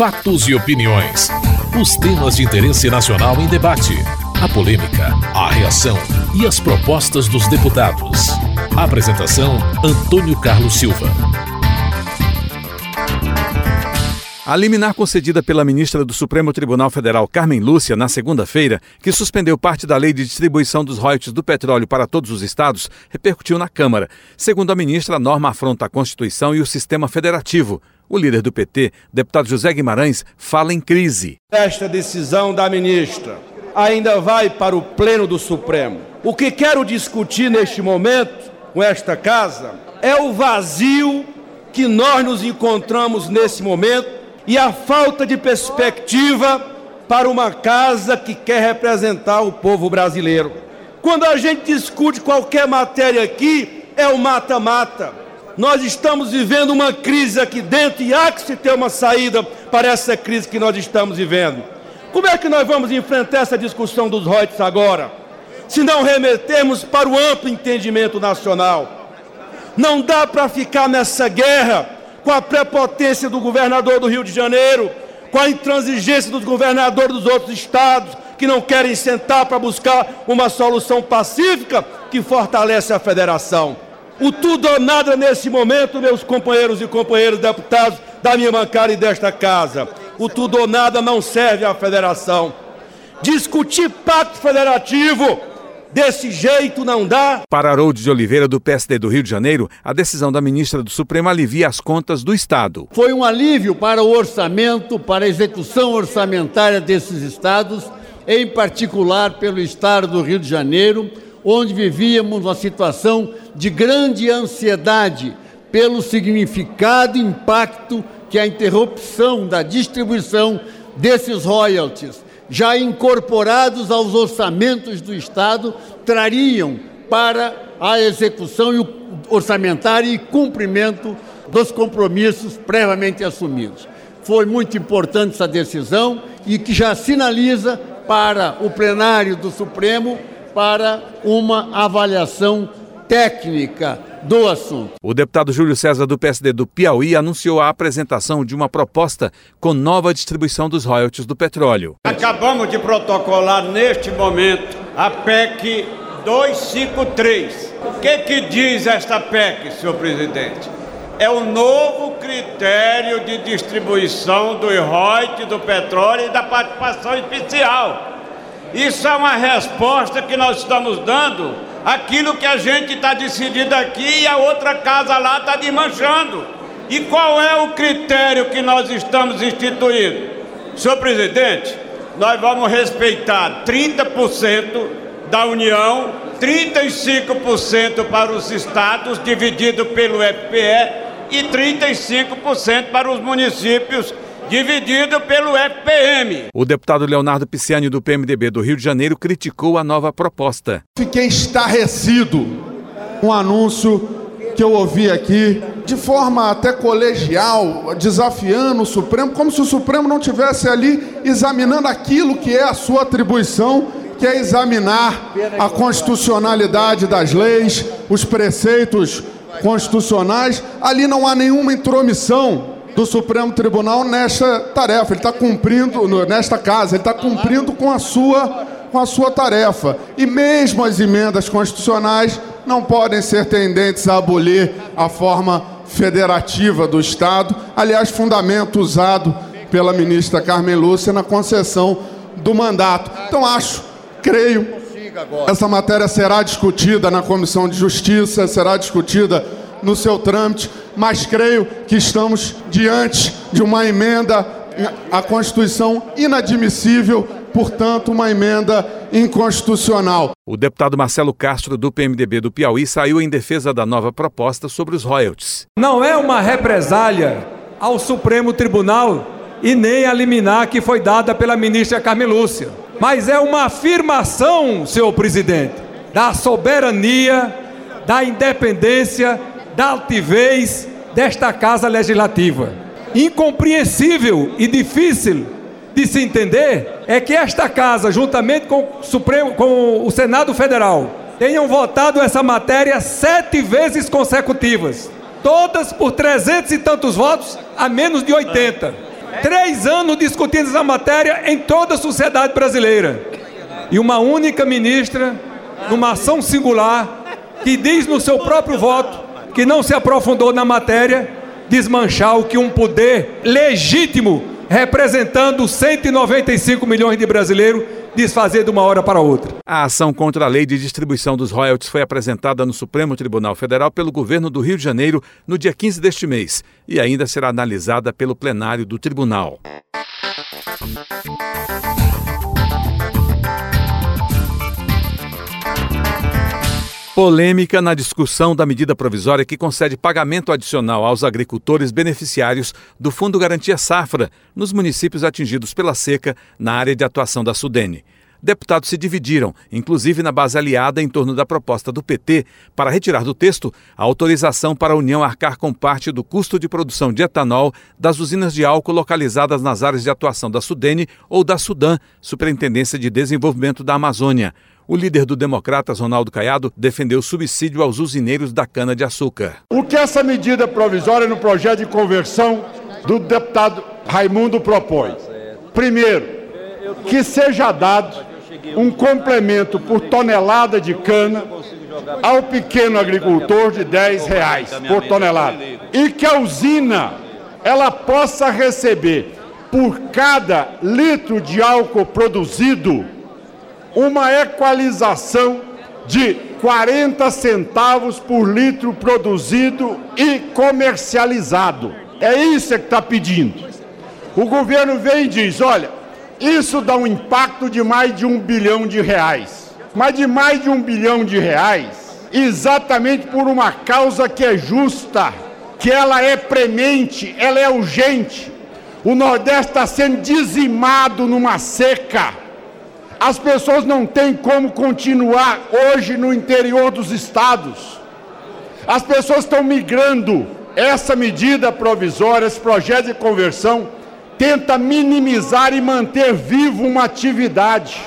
Fatos e opiniões. Os temas de interesse nacional em debate. A polêmica, a reação e as propostas dos deputados. Apresentação: Antônio Carlos Silva. A liminar concedida pela ministra do Supremo Tribunal Federal, Carmen Lúcia, na segunda-feira, que suspendeu parte da lei de distribuição dos royalties do petróleo para todos os estados, repercutiu na Câmara. Segundo a ministra, a norma afronta a Constituição e o sistema federativo. O líder do PT, deputado José Guimarães, fala em crise. Esta decisão da ministra ainda vai para o Pleno do Supremo. O que quero discutir neste momento com esta casa é o vazio que nós nos encontramos nesse momento e a falta de perspectiva para uma casa que quer representar o povo brasileiro. Quando a gente discute qualquer matéria aqui, é o mata-mata. Nós estamos vivendo uma crise aqui dentro e há que se ter uma saída para essa crise que nós estamos vivendo. Como é que nós vamos enfrentar essa discussão dos royalties agora? Se não remetermos para o amplo entendimento nacional. Não dá para ficar nessa guerra com a prepotência do governador do Rio de Janeiro, com a intransigência dos governadores dos outros estados, que não querem sentar para buscar uma solução pacífica que fortalece a federação. O tudo ou nada nesse momento, meus companheiros e companheiras deputados da minha bancada e desta casa. O tudo ou nada não serve à federação. Discutir pacto federativo Desse jeito não dá. Para Harold de Oliveira, do PSD do Rio de Janeiro, a decisão da ministra do Supremo alivia as contas do Estado. Foi um alívio para o orçamento, para a execução orçamentária desses estados, em particular pelo Estado do Rio de Janeiro, onde vivíamos uma situação de grande ansiedade pelo significado e impacto que a interrupção da distribuição desses royalties, já incorporados aos orçamentos do Estado, trariam para a execução orçamentária e cumprimento dos compromissos previamente assumidos. Foi muito importante essa decisão e que já sinaliza para o plenário do Supremo para uma avaliação técnica do assunto. O deputado Júlio César do PSD do Piauí anunciou a apresentação de uma proposta com nova distribuição dos royalties do petróleo. Acabamos de protocolar neste momento a PEC 253. O que, que diz esta PEC, senhor presidente? É o novo critério de distribuição do royalties do petróleo e da participação especial. Isso é uma resposta que nós estamos dando àquilo que a gente está decidindo aqui e a outra casa lá está desmanchando. E qual é o critério que nós estamos instituindo? Senhor presidente, nós vamos respeitar 30% da União, 35% para os estados, dividido pelo FPE, e 35% para os municípios dividido pelo FPM. O deputado Leonardo Pisciani, do PMDB do Rio de Janeiro, criticou a nova proposta. Fiquei estarrecido com um anúncio que eu ouvi aqui, de forma até colegial, desafiando o Supremo, como se o Supremo não tivesse ali examinando aquilo que é a sua atribuição, que é examinar a constitucionalidade das leis, os preceitos constitucionais. Ali não há nenhuma intromissão do Supremo Tribunal nesta tarefa. Ele está cumprindo, nesta casa, ele está cumprindo com a sua com a sua tarefa. E mesmo as emendas constitucionais não podem ser tendentes a abolir a forma federativa do Estado, aliás, fundamento usado pela ministra Carmen Lúcia na concessão do mandato. Então, acho, creio, essa matéria será discutida na Comissão de Justiça, será discutida no seu trâmite, mas creio que estamos diante de uma emenda à Constituição inadmissível, portanto, uma emenda inconstitucional. O deputado Marcelo Castro, do PMDB do Piauí, saiu em defesa da nova proposta sobre os royalties. Não é uma represália ao Supremo Tribunal e nem a liminar que foi dada pela ministra Carmen Lúcia, mas é uma afirmação, senhor presidente, da soberania, da independência da altivez desta Casa Legislativa. Incompreensível e difícil de se entender é que esta Casa, juntamente com o, Supremo, com o Senado Federal, tenham votado essa matéria sete vezes consecutivas, todas por trezentos e tantos votos a menos de 80. Três anos discutindo essa matéria em toda a sociedade brasileira. E uma única ministra, numa ação singular, que diz no seu próprio voto que não se aprofundou na matéria, desmanchar o que um poder legítimo, representando 195 milhões de brasileiros, desfazer de uma hora para outra. A ação contra a lei de distribuição dos royalties foi apresentada no Supremo Tribunal Federal pelo governo do Rio de Janeiro no dia 15 deste mês e ainda será analisada pelo plenário do tribunal. Polêmica na discussão da medida provisória que concede pagamento adicional aos agricultores beneficiários do Fundo Garantia Safra nos municípios atingidos pela seca na área de atuação da Sudene. Deputados se dividiram, inclusive na base aliada, em torno da proposta do PT para retirar do texto a autorização para a União arcar com parte do custo de produção de etanol das usinas de álcool localizadas nas áreas de atuação da Sudene ou da Sudan, Superintendência de Desenvolvimento da Amazônia. O líder do Democratas, Ronaldo Caiado, defendeu subsídio aos usineiros da cana-de-açúcar. O que essa medida provisória no projeto de conversão do deputado Raimundo propõe? Primeiro, que seja dado um complemento por tonelada de cana ao pequeno agricultor de 10 reais por tonelada. E que a usina ela possa receber por cada litro de álcool produzido uma equalização de 40 centavos por litro produzido e comercializado. É isso que está pedindo. O governo vem e diz: olha, isso dá um impacto de mais de um bilhão de reais. Mas de mais de um bilhão de reais, exatamente por uma causa que é justa, que ela é premente, ela é urgente. O Nordeste está sendo dizimado numa seca as pessoas não têm como continuar hoje no interior dos estados. As pessoas estão migrando. Essa medida provisória, esse projeto de conversão, tenta minimizar e manter vivo uma atividade.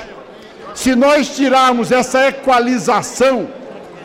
Se nós tirarmos essa equalização,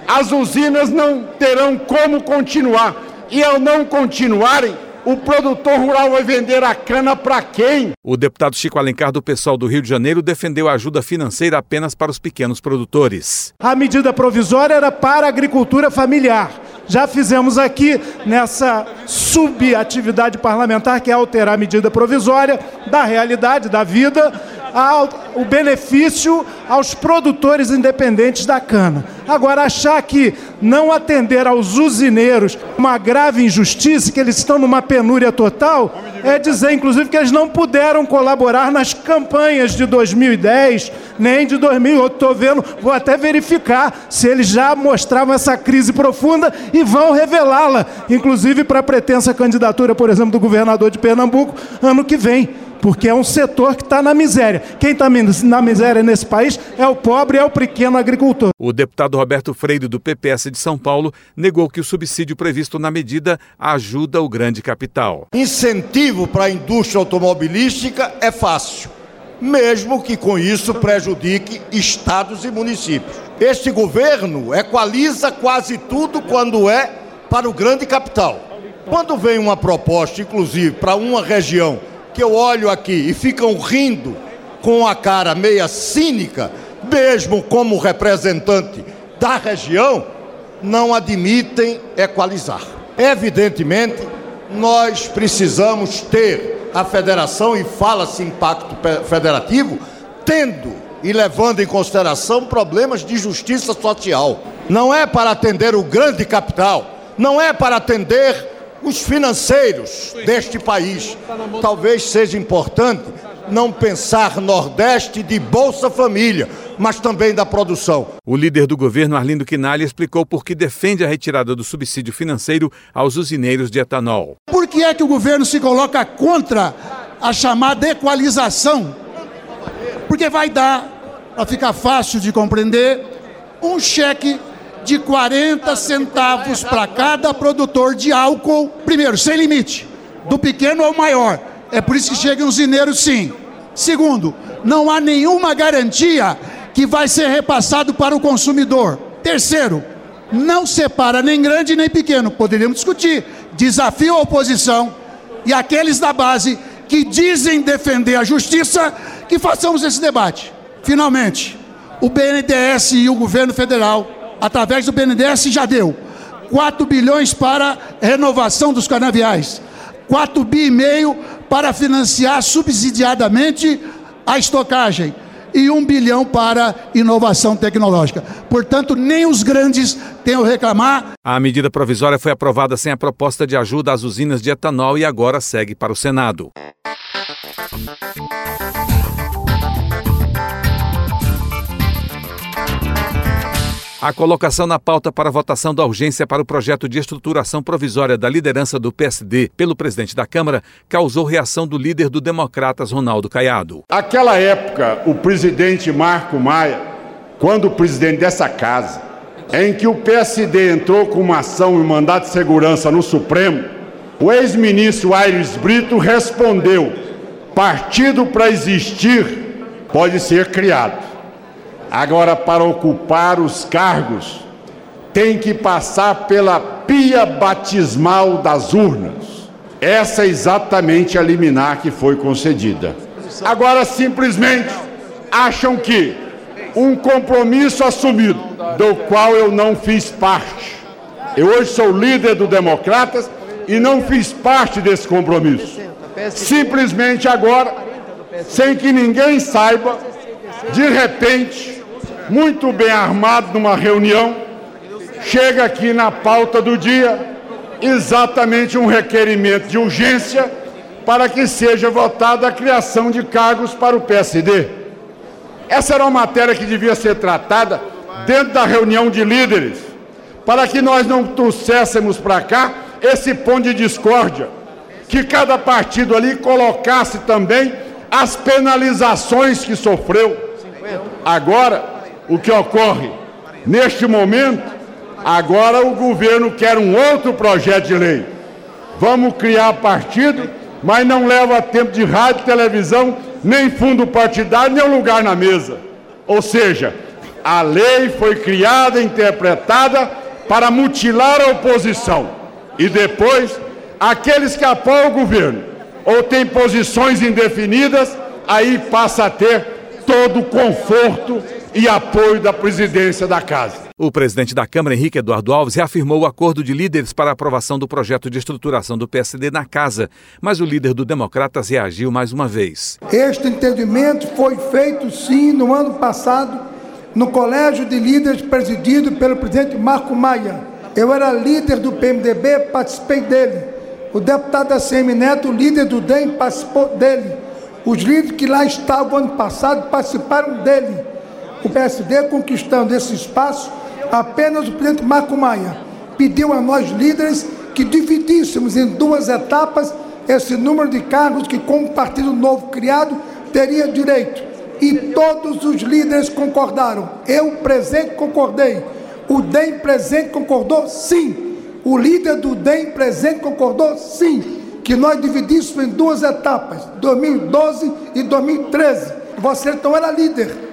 as usinas não terão como continuar. E ao não continuarem, o produtor rural vai vender a cana para quem? O deputado Chico Alencar, do pessoal do Rio de Janeiro, defendeu a ajuda financeira apenas para os pequenos produtores. A medida provisória era para a agricultura familiar. Já fizemos aqui nessa subatividade parlamentar, que é alterar a medida provisória da realidade, da vida, ao, o benefício aos produtores independentes da cana. Agora, achar que não atender aos usineiros uma grave injustiça, que eles estão numa penúria total, é dizer, inclusive, que eles não puderam colaborar nas campanhas de 2010 nem de 2008. Estou vendo, vou até verificar se eles já mostravam essa crise profunda e vão revelá-la, inclusive para a pretensa candidatura, por exemplo, do governador de Pernambuco ano que vem porque é um setor que está na miséria. Quem está na miséria nesse país é o pobre, é o pequeno agricultor. O deputado Roberto Freire, do PPS de São Paulo, negou que o subsídio previsto na medida ajuda o grande capital. Incentivo para a indústria automobilística é fácil, mesmo que com isso prejudique estados e municípios. Este governo equaliza quase tudo quando é para o grande capital. Quando vem uma proposta, inclusive, para uma região que eu olho aqui e ficam rindo com a cara meia cínica, mesmo como representante da região, não admitem equalizar. Evidentemente, nós precisamos ter a federação, e fala-se impacto federativo, tendo e levando em consideração problemas de justiça social. Não é para atender o grande capital, não é para atender os financeiros deste país. Talvez seja importante não pensar Nordeste de Bolsa Família, mas também da produção. O líder do governo, Arlindo Quinalha, explicou por que defende a retirada do subsídio financeiro aos usineiros de etanol. Por que é que o governo se coloca contra a chamada equalização? Porque vai dar, para ficar fácil de compreender, um cheque de 40 centavos para cada produtor de álcool, primeiro, sem limite, do pequeno ao maior. É por isso que chega um zineiro sim. Segundo, não há nenhuma garantia que vai ser repassado para o consumidor. Terceiro, não separa nem grande nem pequeno. Poderíamos discutir. Desafio a oposição e aqueles da base que dizem defender a justiça, que façamos esse debate. Finalmente, o BNDES e o governo federal, através do BNDES, já deu 4 bilhões para renovação dos canaviais, 4 bi e meio para financiar subsidiadamente a estocagem e um bilhão para inovação tecnológica. Portanto, nem os grandes têm o reclamar. A medida provisória foi aprovada sem a proposta de ajuda às usinas de etanol e agora segue para o Senado. A colocação na pauta para votação da urgência para o projeto de estruturação provisória da liderança do PSD pelo presidente da Câmara causou reação do líder do Democratas, Ronaldo Caiado. Aquela época, o presidente Marco Maia, quando presidente dessa casa, em que o PSD entrou com uma ação e mandato de segurança no Supremo, o ex-ministro Aires Brito respondeu: partido para existir pode ser criado. Agora, para ocupar os cargos, tem que passar pela pia batismal das urnas. Essa é exatamente a liminar que foi concedida. Agora, simplesmente acham que um compromisso assumido, do qual eu não fiz parte. Eu hoje sou líder do Democratas e não fiz parte desse compromisso. Simplesmente agora, sem que ninguém saiba, de repente, muito bem armado numa reunião, chega aqui na pauta do dia exatamente um requerimento de urgência para que seja votada a criação de cargos para o PSD. Essa era uma matéria que devia ser tratada dentro da reunião de líderes, para que nós não trouxéssemos para cá esse ponto de discórdia, que cada partido ali colocasse também as penalizações que sofreu. Agora, o que ocorre neste momento, agora o governo quer um outro projeto de lei. Vamos criar partido, mas não leva tempo de rádio, televisão, nem fundo partidário, nem lugar na mesa. Ou seja, a lei foi criada, interpretada para mutilar a oposição. E depois, aqueles que apoiam o governo ou têm posições indefinidas, aí passa a ter todo o conforto e apoio da presidência da Casa. O presidente da Câmara, Henrique Eduardo Alves, reafirmou o acordo de líderes para a aprovação do projeto de estruturação do PSD na Casa, mas o líder do Democratas reagiu mais uma vez. Este entendimento foi feito, sim, no ano passado, no Colégio de Líderes presidido pelo presidente Marco Maia. Eu era líder do PMDB, participei dele. O deputado ACM Neto, líder do DEM, participou dele. Os líderes que lá estavam ano passado participaram dele o PSD conquistando esse espaço, apenas o presidente Marco Maia pediu a nós líderes que dividíssemos em duas etapas esse número de cargos que, com o Partido Novo criado, teria direito. E todos os líderes concordaram. Eu, presente, concordei. O DEM presente concordou sim. O líder do DEM presente concordou sim. Que nós dividíssemos em duas etapas, 2012 e 2013. Você então era líder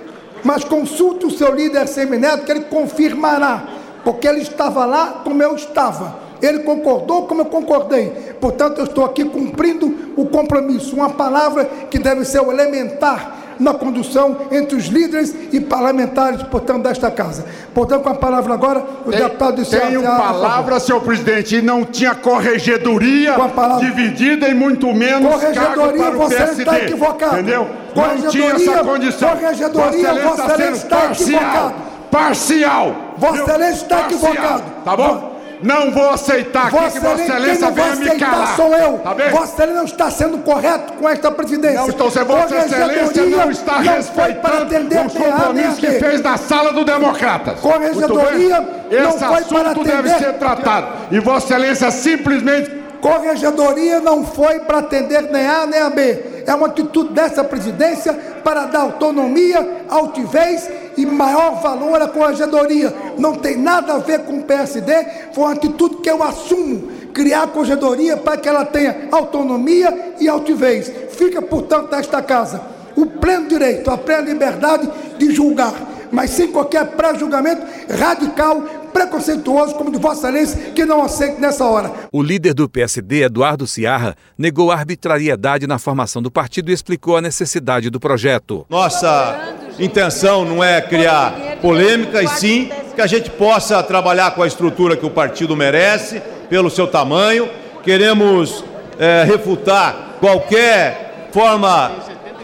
mas consulte o seu líder semineto que ele confirmará, porque ele estava lá como eu estava. Ele concordou como eu concordei. Portanto, eu estou aqui cumprindo o compromisso, uma palavra que deve ser o elementar na condução entre os líderes e parlamentares, portanto, desta casa. Portanto, com a palavra agora, o tem, deputado de Tenho palavra, senhor presidente, e não tinha corregedoria dividida e muito menos corregedoria, você PSD, está equivocado. Entendeu? Não tinha essa condição. Corregedoria, Vossa Excelência está, está equivocado. Parcial. Vossa Excelência está equivocado. Tá bom? Não vou aceitar aqui que Vossa Excelência venha me calar. sou eu. Tá bem? Vossa Excelência não está sendo correto com esta presidência. Não estou sendo. Vossa Excelência não está não respeitando os compromissos que fez na sala do Democratas. Corregedoria não Esse assunto deve ser tratado. E Vossa Excelência simplesmente Corregedoria não foi para atender nem A nem a B. É uma atitude dessa presidência para dar autonomia, altivez e maior valor à corregedoria. Não tem nada a ver com o PSD, foi uma atitude que eu assumo. Criar a corregedoria para que ela tenha autonomia e altivez. Fica, portanto, nesta casa o pleno direito, a plena liberdade de julgar, mas sem qualquer pré-julgamento radical preconceituoso como de Vossa Excelência, que não aceito nessa hora. O líder do PSD, Eduardo Ciarra, negou a arbitrariedade na formação do partido e explicou a necessidade do projeto. Nossa intenção não é criar polêmica, e sim que a gente possa trabalhar com a estrutura que o partido merece, pelo seu tamanho. Queremos é, refutar qualquer forma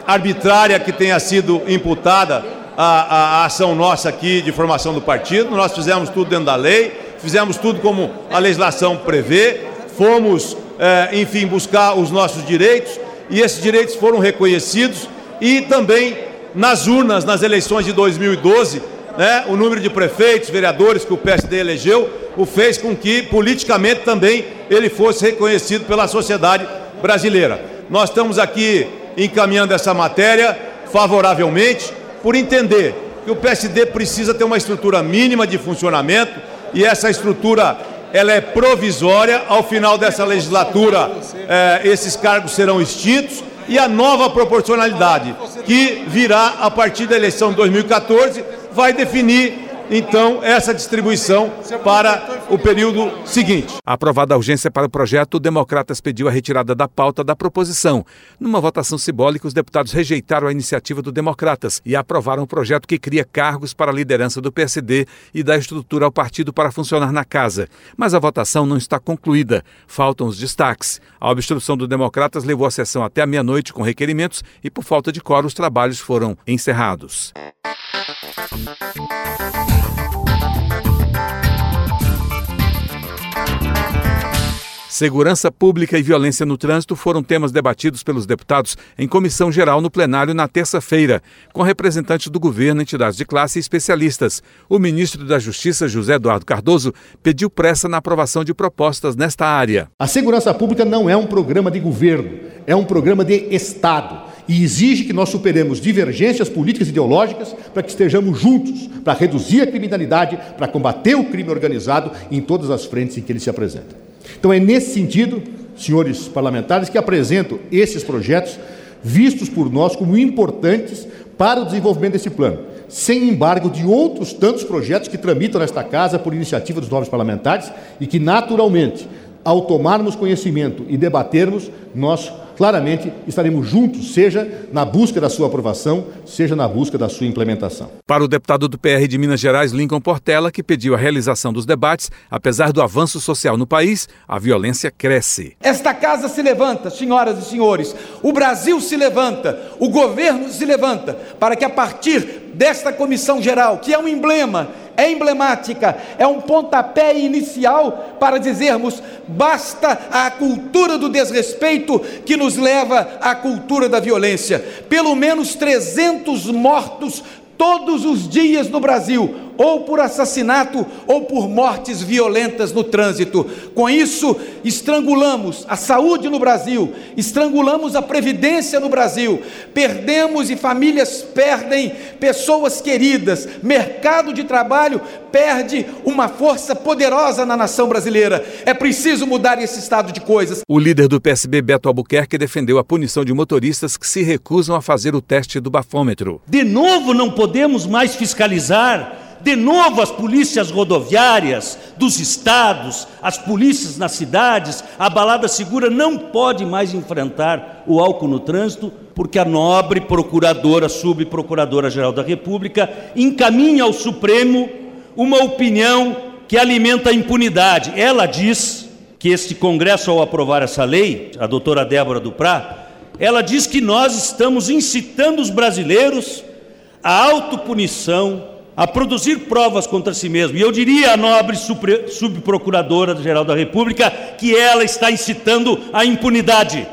arbitrária que tenha sido imputada à, à, ação nossa aqui de formação do partido. Nós fizemos tudo dentro da lei, fizemos tudo como a legislação prevê, fomos, é, enfim, buscar os nossos direitos e esses direitos foram reconhecidos e também nas urnas, nas eleições de 2012, né, o número de prefeitos, vereadores que o PSD elegeu, o fez com que politicamente também ele fosse reconhecido pela sociedade brasileira. Nós estamos aqui encaminhando essa matéria favoravelmente por entender que o PSD precisa ter uma estrutura mínima de funcionamento e essa estrutura ela é provisória. Ao final dessa legislatura, eh, esses cargos serão extintos e a nova proporcionalidade que virá a partir da eleição de 2014 vai definir então essa distribuição para o período seguinte. Aprovada a urgência para o projeto, o Democratas pediu a retirada da pauta da proposição. Numa votação simbólica, os deputados rejeitaram a iniciativa do Democratas e aprovaram o um projeto que cria cargos para a liderança do PSD e dá estrutura ao partido para funcionar na casa. Mas a votação não está concluída. Faltam os destaques. A obstrução do Democratas levou a sessão até a meia-noite com requerimentos e, por falta de coro, os trabalhos foram encerrados. Segurança Pública e Violência no Trânsito foram temas debatidos pelos deputados em comissão geral no plenário na terça-feira, com representantes do governo, entidades de classe e especialistas. O ministro da Justiça, José Eduardo Cardoso, pediu pressa na aprovação de propostas nesta área. A segurança pública não é um programa de governo, é um programa de Estado e exige que nós superemos divergências políticas e ideológicas para que estejamos juntos para reduzir a criminalidade, para combater o crime organizado em todas as frentes em que ele se apresenta. Então é nesse sentido, senhores parlamentares, que apresento esses projetos, vistos por nós como importantes para o desenvolvimento desse plano, sem embargo de outros tantos projetos que tramitam nesta casa por iniciativa dos novos parlamentares e que, naturalmente, ao tomarmos conhecimento e debatermos, nós claramente estaremos juntos, seja na busca da sua aprovação, seja na busca da sua implementação. Para o deputado do PR de Minas Gerais, Lincoln Portela, que pediu a realização dos debates, apesar do avanço social no país, a violência cresce. Esta casa se levanta, senhoras e senhores, o Brasil se levanta, o governo se levanta, para que a partir desta comissão geral, que é um emblema, é emblemática, é um pontapé inicial para dizermos basta a cultura do desrespeito que nos leva à cultura da violência. Pelo menos 300 mortos todos os dias no Brasil, ou por assassinato ou por mortes violentas no trânsito. Com isso, estrangulamos a saúde no Brasil, estrangulamos a previdência no Brasil, perdemos e famílias perdem pessoas queridas, mercado de trabalho perde uma força poderosa na nação brasileira. É preciso mudar esse estado de coisas. O líder do PSB, Beto Albuquerque, defendeu a punição de motoristas que se recusam a fazer o teste do bafômetro. De novo, não podemos mais fiscalizar de novo as polícias rodoviárias dos estados, as polícias nas cidades, a balada segura não pode mais enfrentar o álcool no trânsito, porque a nobre procuradora, subprocuradora-geral da República, encaminha ao Supremo uma opinião que alimenta a impunidade. Ela diz que este Congresso, ao aprovar essa lei, a doutora Débora Duprá, ela diz que nós estamos incitando os brasileiros à autopunição, a produzir provas contra si mesmo. E eu diria à nobre subprocuradora-geral da República que ela está incitando a impunidade.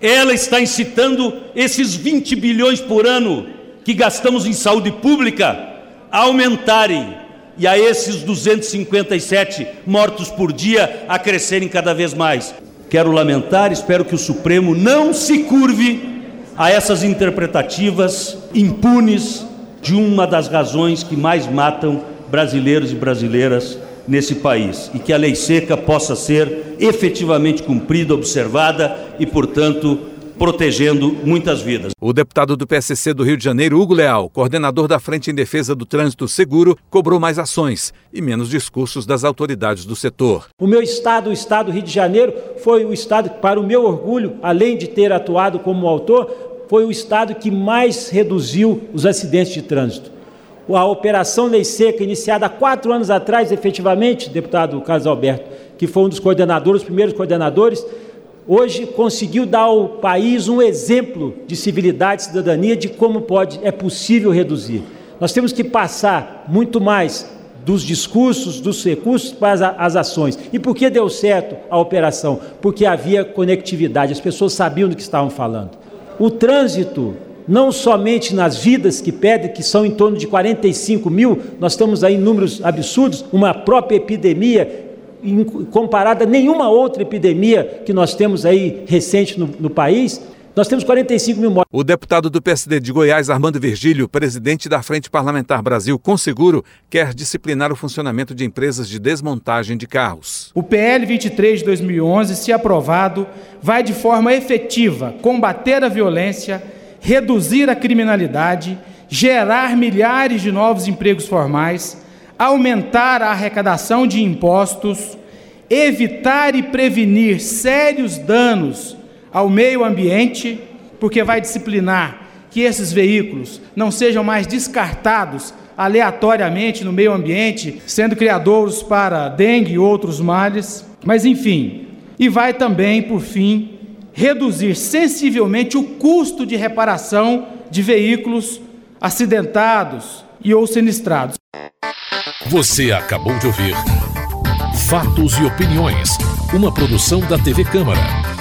Ela está incitando esses 20 bilhões por ano que gastamos em saúde pública a aumentarem e a esses 257 mortos por dia a crescerem cada vez mais. Quero lamentar, espero que o Supremo não se curve a essas interpretativas impunes de uma das razões que mais matam brasileiros e brasileiras nesse país e que a lei seca possa ser efetivamente cumprida, observada e, portanto, protegendo muitas vidas. O deputado do PSC do Rio de Janeiro, Hugo Leal, coordenador da Frente em Defesa do Trânsito Seguro, cobrou mais ações e menos discursos das autoridades do setor. O meu estado, o estado do Rio de Janeiro, foi o estado que, para o meu orgulho, além de ter atuado como autor, foi o estado que mais reduziu os acidentes de trânsito. A Operação Lei Seca, iniciada há quatro anos atrás, efetivamente, deputado Carlos Alberto, que foi um dos coordenadores, os primeiros coordenadores, hoje conseguiu dar ao país um exemplo de civilidade e cidadania de como pode, é possível reduzir. Nós temos que passar muito mais dos discursos, dos recursos para as ações. E por que deu certo a operação? Porque havia conectividade, as pessoas sabiam do que estavam falando. O trânsito, não somente nas vidas que pedem, que são em torno de 45 mil, nós estamos aí em números absurdos, uma própria epidemia comparada a nenhuma outra epidemia que nós temos aí recente no, no país, nós temos 45 mil mortes. O deputado do PSD de Goiás, Armando Virgílio, presidente da Frente Parlamentar Brasil com Seguro, quer disciplinar o funcionamento de empresas de desmontagem de carros. O PL 23 de 2011, se aprovado, vai de forma efetiva combater a violência, reduzir a criminalidade, gerar milhares de novos empregos formais aumentar a arrecadação de impostos, evitar e prevenir sérios danos ao meio ambiente, porque vai disciplinar que esses veículos não sejam mais descartados aleatoriamente no meio ambiente, sendo criadouros para dengue e outros males, mas enfim, e vai também, por fim, reduzir sensivelmente o custo de reparação de veículos acidentados e ou sinistrados. Você acabou de ouvir Fatos e Opiniões, uma produção da TV Câmara.